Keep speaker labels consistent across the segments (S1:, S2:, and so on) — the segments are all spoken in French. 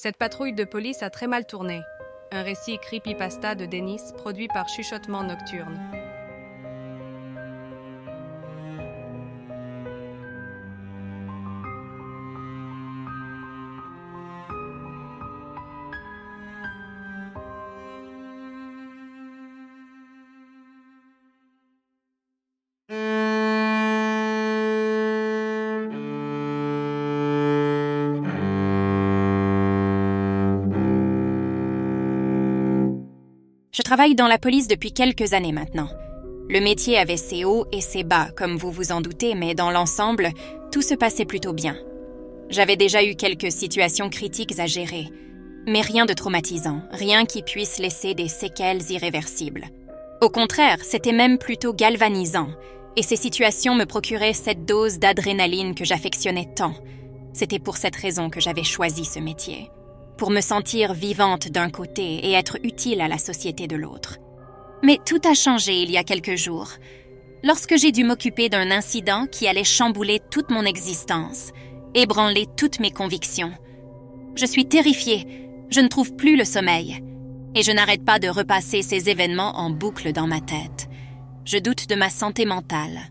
S1: Cette patrouille de police a très mal tourné. Un récit creepypasta de Denis produit par Chuchotement Nocturne.
S2: Je travaille dans la police depuis quelques années maintenant. Le métier avait ses hauts et ses bas, comme vous vous en doutez, mais dans l'ensemble, tout se passait plutôt bien. J'avais déjà eu quelques situations critiques à gérer, mais rien de traumatisant, rien qui puisse laisser des séquelles irréversibles. Au contraire, c'était même plutôt galvanisant, et ces situations me procuraient cette dose d'adrénaline que j'affectionnais tant. C'était pour cette raison que j'avais choisi ce métier pour me sentir vivante d'un côté et être utile à la société de l'autre. Mais tout a changé il y a quelques jours, lorsque j'ai dû m'occuper d'un incident qui allait chambouler toute mon existence, ébranler toutes mes convictions. Je suis terrifiée, je ne trouve plus le sommeil, et je n'arrête pas de repasser ces événements en boucle dans ma tête. Je doute de ma santé mentale.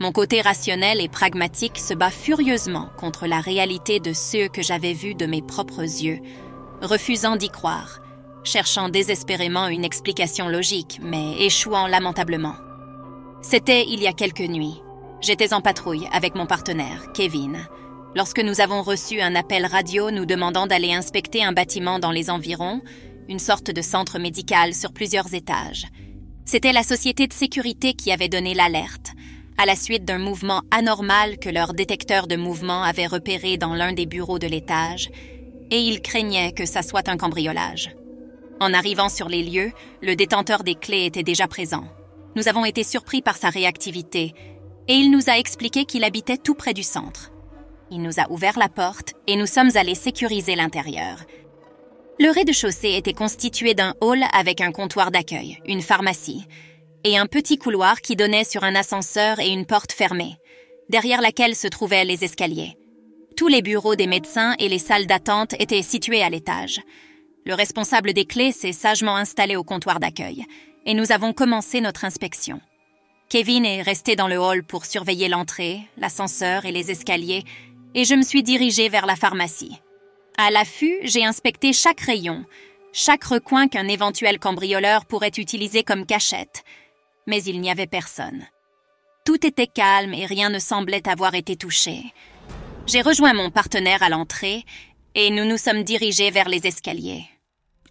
S2: Mon côté rationnel et pragmatique se bat furieusement contre la réalité de ce que j'avais vu de mes propres yeux, refusant d'y croire, cherchant désespérément une explication logique, mais échouant lamentablement. C'était il y a quelques nuits. J'étais en patrouille avec mon partenaire, Kevin, lorsque nous avons reçu un appel radio nous demandant d'aller inspecter un bâtiment dans les environs, une sorte de centre médical sur plusieurs étages. C'était la société de sécurité qui avait donné l'alerte, à la suite d'un mouvement anormal que leur détecteur de mouvement avait repéré dans l'un des bureaux de l'étage, et ils craignaient que ça soit un cambriolage. En arrivant sur les lieux, le détenteur des clés était déjà présent. Nous avons été surpris par sa réactivité, et il nous a expliqué qu'il habitait tout près du centre. Il nous a ouvert la porte et nous sommes allés sécuriser l'intérieur. Le rez-de-chaussée était constitué d'un hall avec un comptoir d'accueil, une pharmacie, et un petit couloir qui donnait sur un ascenseur et une porte fermée, derrière laquelle se trouvaient les escaliers. Tous les bureaux des médecins et les salles d'attente étaient situés à l'étage. Le responsable des clés s'est sagement installé au comptoir d'accueil, et nous avons commencé notre inspection. Kevin est resté dans le hall pour surveiller l'entrée, l'ascenseur et les escaliers, et je me suis dirigée vers la pharmacie. À l'affût, j'ai inspecté chaque rayon, chaque recoin qu'un éventuel cambrioleur pourrait utiliser comme cachette, mais il n'y avait personne. Tout était calme et rien ne semblait avoir été touché. J'ai rejoint mon partenaire à l'entrée et nous nous sommes dirigés vers les escaliers.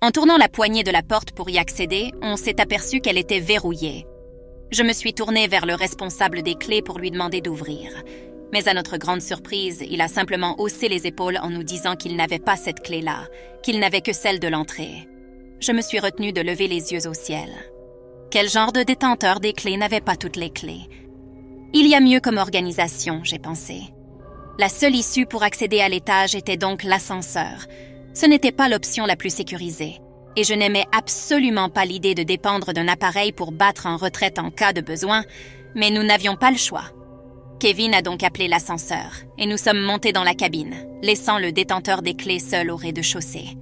S2: En tournant la poignée de la porte pour y accéder, on s'est aperçu qu'elle était verrouillée. Je me suis tournée vers le responsable des clés pour lui demander d'ouvrir. Mais à notre grande surprise, il a simplement haussé les épaules en nous disant qu'il n'avait pas cette clé-là, qu'il n'avait que celle de l'entrée. Je me suis retenue de lever les yeux au ciel. Quel genre de détenteur des clés n'avait pas toutes les clés? Il y a mieux comme organisation, j'ai pensé. La seule issue pour accéder à l'étage était donc l'ascenseur. Ce n'était pas l'option la plus sécurisée, et je n'aimais absolument pas l'idée de dépendre d'un appareil pour battre en retraite en cas de besoin, mais nous n'avions pas le choix. Kevin a donc appelé l'ascenseur, et nous sommes montés dans la cabine, laissant le détenteur des clés seul au rez-de-chaussée.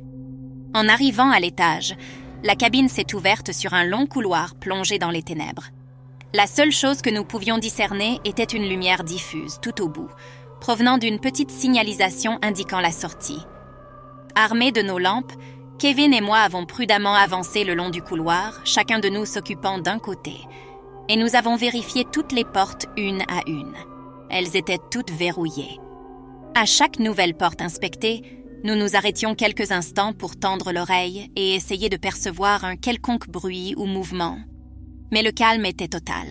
S2: En arrivant à l'étage, la cabine s'est ouverte sur un long couloir plongé dans les ténèbres. La seule chose que nous pouvions discerner était une lumière diffuse tout au bout, provenant d'une petite signalisation indiquant la sortie. Armés de nos lampes, Kevin et moi avons prudemment avancé le long du couloir, chacun de nous s'occupant d'un côté, et nous avons vérifié toutes les portes une à une. Elles étaient toutes verrouillées. À chaque nouvelle porte inspectée, nous nous arrêtions quelques instants pour tendre l'oreille et essayer de percevoir un quelconque bruit ou mouvement. Mais le calme était total.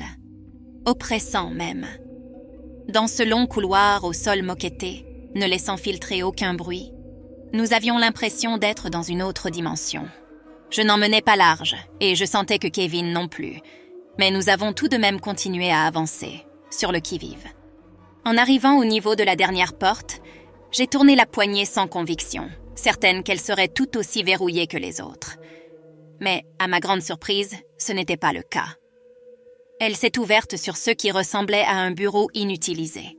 S2: Oppressant même. Dans ce long couloir au sol moquetté, ne laissant filtrer aucun bruit, nous avions l'impression d'être dans une autre dimension. Je n'en menais pas large, et je sentais que Kevin non plus, mais nous avons tout de même continué à avancer, sur le qui-vive. En arrivant au niveau de la dernière porte, j'ai tourné la poignée sans conviction, certaine qu'elle serait tout aussi verrouillée que les autres. Mais, à ma grande surprise, ce n'était pas le cas. Elle s'est ouverte sur ce qui ressemblait à un bureau inutilisé.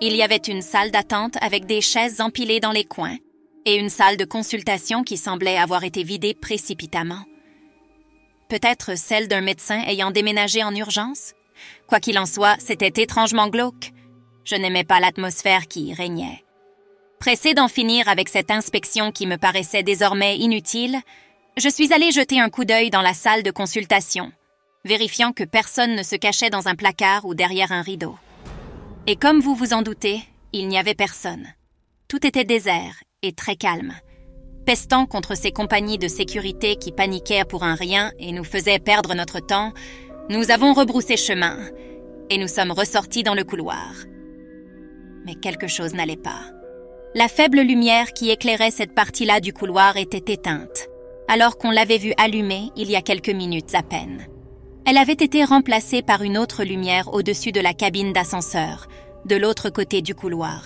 S2: Il y avait une salle d'attente avec des chaises empilées dans les coins, et une salle de consultation qui semblait avoir été vidée précipitamment. Peut-être celle d'un médecin ayant déménagé en urgence? Quoi qu'il en soit, c'était étrangement glauque. Je n'aimais pas l'atmosphère qui y régnait. Pressé d'en finir avec cette inspection qui me paraissait désormais inutile, je suis allé jeter un coup d'œil dans la salle de consultation, vérifiant que personne ne se cachait dans un placard ou derrière un rideau. Et comme vous vous en doutez, il n'y avait personne. Tout était désert et très calme. Pestant contre ces compagnies de sécurité qui paniquaient pour un rien et nous faisaient perdre notre temps, nous avons rebroussé chemin et nous sommes ressortis dans le couloir. Mais quelque chose n'allait pas. La faible lumière qui éclairait cette partie-là du couloir était éteinte, alors qu'on l'avait vue allumée il y a quelques minutes à peine. Elle avait été remplacée par une autre lumière au-dessus de la cabine d'ascenseur, de l'autre côté du couloir.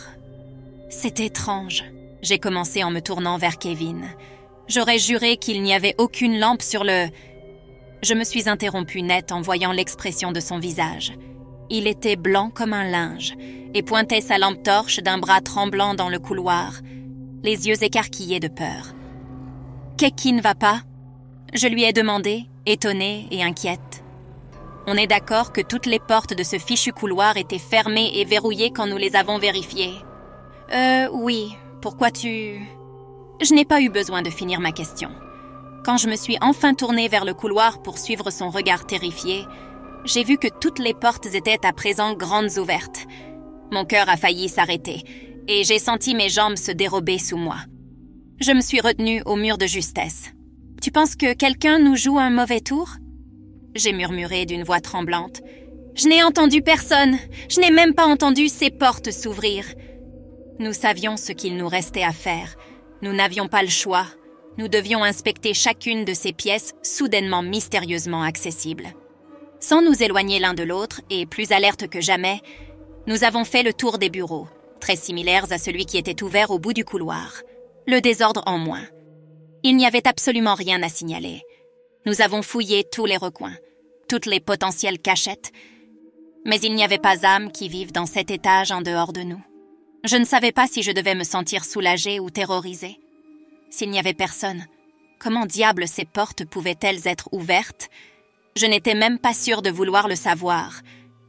S2: C'est étrange, j'ai commencé en me tournant vers Kevin. J'aurais juré qu'il n'y avait aucune lampe sur le je me suis interrompue net en voyant l'expression de son visage. Il était blanc comme un linge et pointait sa lampe torche d'un bras tremblant dans le couloir, les yeux écarquillés de peur. Qui ne va pas? Je lui ai demandé, étonnée et inquiète. On est d'accord que toutes les portes de ce fichu couloir étaient fermées et verrouillées quand nous les avons vérifiées. Euh, oui. Pourquoi tu... Je n'ai pas eu besoin de finir ma question. Quand je me suis enfin tournée vers le couloir pour suivre son regard terrifié, j'ai vu que toutes les portes étaient à présent grandes ouvertes. Mon cœur a failli s'arrêter, et j'ai senti mes jambes se dérober sous moi. Je me suis retenue au mur de justesse. Tu penses que quelqu'un nous joue un mauvais tour? J'ai murmuré d'une voix tremblante. Je n'ai entendu personne. Je n'ai même pas entendu ces portes s'ouvrir. Nous savions ce qu'il nous restait à faire. Nous n'avions pas le choix nous devions inspecter chacune de ces pièces soudainement mystérieusement accessibles. Sans nous éloigner l'un de l'autre et plus alertes que jamais, nous avons fait le tour des bureaux, très similaires à celui qui était ouvert au bout du couloir. Le désordre en moins. Il n'y avait absolument rien à signaler. Nous avons fouillé tous les recoins, toutes les potentielles cachettes, mais il n'y avait pas âme qui vive dans cet étage en dehors de nous. Je ne savais pas si je devais me sentir soulagée ou terrorisée. S'il n'y avait personne, comment diable ces portes pouvaient-elles être ouvertes Je n'étais même pas sûre de vouloir le savoir.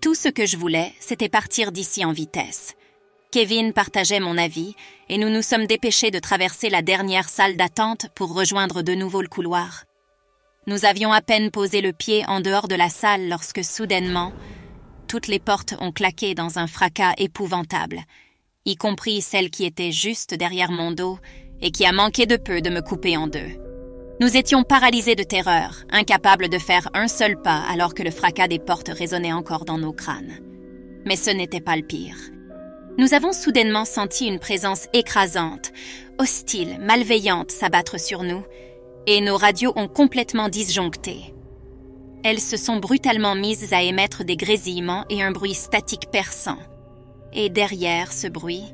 S2: Tout ce que je voulais, c'était partir d'ici en vitesse. Kevin partageait mon avis et nous nous sommes dépêchés de traverser la dernière salle d'attente pour rejoindre de nouveau le couloir. Nous avions à peine posé le pied en dehors de la salle lorsque soudainement, toutes les portes ont claqué dans un fracas épouvantable, y compris celle qui était juste derrière mon dos et qui a manqué de peu de me couper en deux. Nous étions paralysés de terreur, incapables de faire un seul pas alors que le fracas des portes résonnait encore dans nos crânes. Mais ce n'était pas le pire. Nous avons soudainement senti une présence écrasante, hostile, malveillante s'abattre sur nous, et nos radios ont complètement disjoncté. Elles se sont brutalement mises à émettre des grésillements et un bruit statique perçant. Et derrière ce bruit,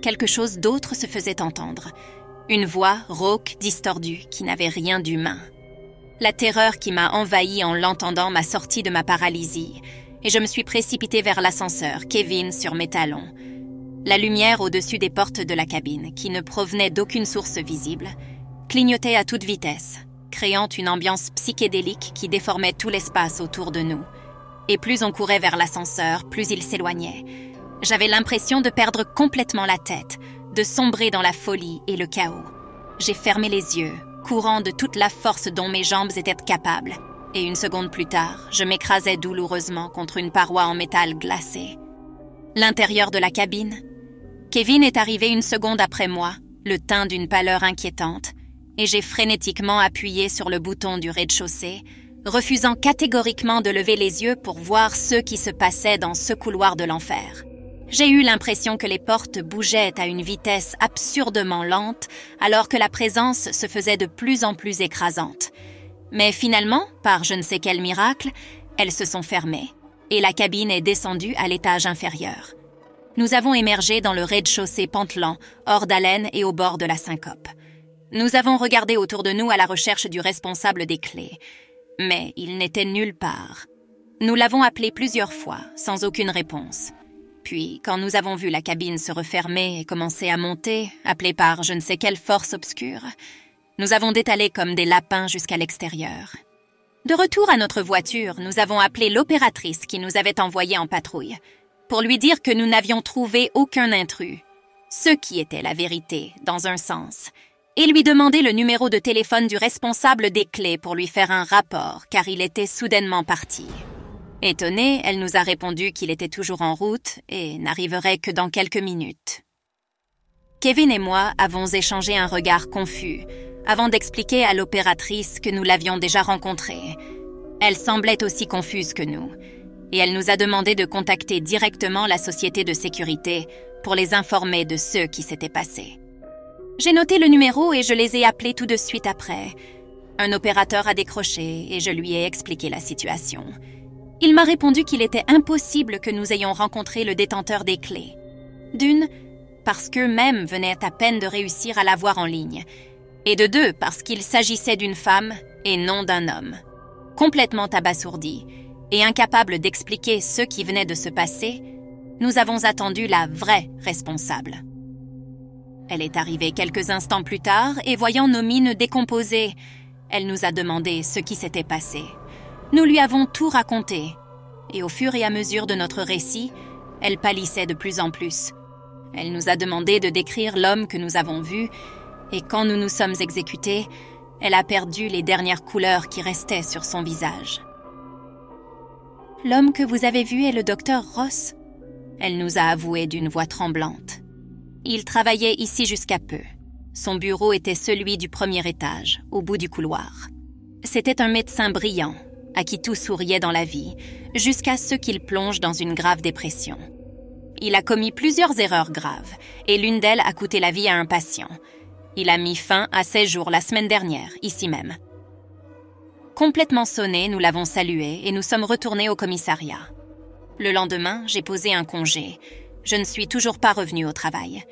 S2: quelque chose d'autre se faisait entendre, une voix rauque, distordue, qui n'avait rien d'humain. La terreur qui m'a envahi en l'entendant m'a sorti de ma paralysie, et je me suis précipitée vers l'ascenseur, Kevin sur mes talons. La lumière au-dessus des portes de la cabine, qui ne provenait d'aucune source visible, clignotait à toute vitesse, créant une ambiance psychédélique qui déformait tout l'espace autour de nous. Et plus on courait vers l'ascenseur, plus il s'éloignait. J'avais l'impression de perdre complètement la tête, de sombrer dans la folie et le chaos. J'ai fermé les yeux, courant de toute la force dont mes jambes étaient capables, et une seconde plus tard, je m'écrasais douloureusement contre une paroi en métal glacé. L'intérieur de la cabine? Kevin est arrivé une seconde après moi, le teint d'une pâleur inquiétante, et j'ai frénétiquement appuyé sur le bouton du rez-de-chaussée, refusant catégoriquement de lever les yeux pour voir ce qui se passait dans ce couloir de l'enfer. J'ai eu l'impression que les portes bougeaient à une vitesse absurdement lente, alors que la présence se faisait de plus en plus écrasante. Mais finalement, par je ne sais quel miracle, elles se sont fermées, et la cabine est descendue à l'étage inférieur. Nous avons émergé dans le rez-de-chaussée pantelant, hors d'haleine et au bord de la syncope. Nous avons regardé autour de nous à la recherche du responsable des clés, mais il n'était nulle part. Nous l'avons appelé plusieurs fois, sans aucune réponse. Puis, quand nous avons vu la cabine se refermer et commencer à monter, appelée par je ne sais quelle force obscure, nous avons détalé comme des lapins jusqu'à l'extérieur. De retour à notre voiture, nous avons appelé l'opératrice qui nous avait envoyés en patrouille pour lui dire que nous n'avions trouvé aucun intrus, ce qui était la vérité, dans un sens, et lui demander le numéro de téléphone du responsable des clés pour lui faire un rapport, car il était soudainement parti. Étonnée, elle nous a répondu qu'il était toujours en route et n'arriverait que dans quelques minutes. Kevin et moi avons échangé un regard confus avant d'expliquer à l'opératrice que nous l'avions déjà rencontrée. Elle semblait aussi confuse que nous, et elle nous a demandé de contacter directement la société de sécurité pour les informer de ce qui s'était passé. J'ai noté le numéro et je les ai appelés tout de suite après. Un opérateur a décroché et je lui ai expliqué la situation. Il m'a répondu qu'il était impossible que nous ayons rencontré le détenteur des clés. D'une, parce qu'eux-mêmes venaient à peine de réussir à la voir en ligne, et de deux, parce qu'il s'agissait d'une femme et non d'un homme. Complètement abasourdi et incapable d'expliquer ce qui venait de se passer, nous avons attendu la vraie responsable. Elle est arrivée quelques instants plus tard et voyant nos mines décomposées, elle nous a demandé ce qui s'était passé. Nous lui avons tout raconté, et au fur et à mesure de notre récit, elle pâlissait de plus en plus. Elle nous a demandé de décrire l'homme que nous avons vu, et quand nous nous sommes exécutés, elle a perdu les dernières couleurs qui restaient sur son visage. L'homme que vous avez vu est le docteur Ross Elle nous a avoué d'une voix tremblante. Il travaillait ici jusqu'à peu. Son bureau était celui du premier étage, au bout du couloir. C'était un médecin brillant, à qui tout souriait dans la vie, jusqu'à ce qu'il plonge dans une grave dépression. Il a commis plusieurs erreurs graves, et l'une d'elles a coûté la vie à un patient. Il a mis fin à ses jours la semaine dernière, ici même. Complètement sonné, nous l'avons salué et nous sommes retournés au commissariat. Le lendemain, j'ai posé un congé. Je ne suis toujours pas revenu au travail.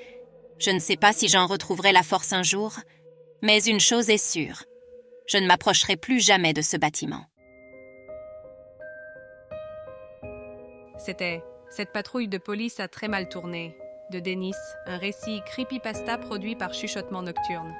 S2: Je ne sais pas si j'en retrouverai la force un jour, mais une chose est sûre, je ne m'approcherai plus jamais de ce bâtiment.
S1: C'était Cette patrouille de police a très mal tourné de Denis, un récit creepypasta produit par Chuchotement Nocturne.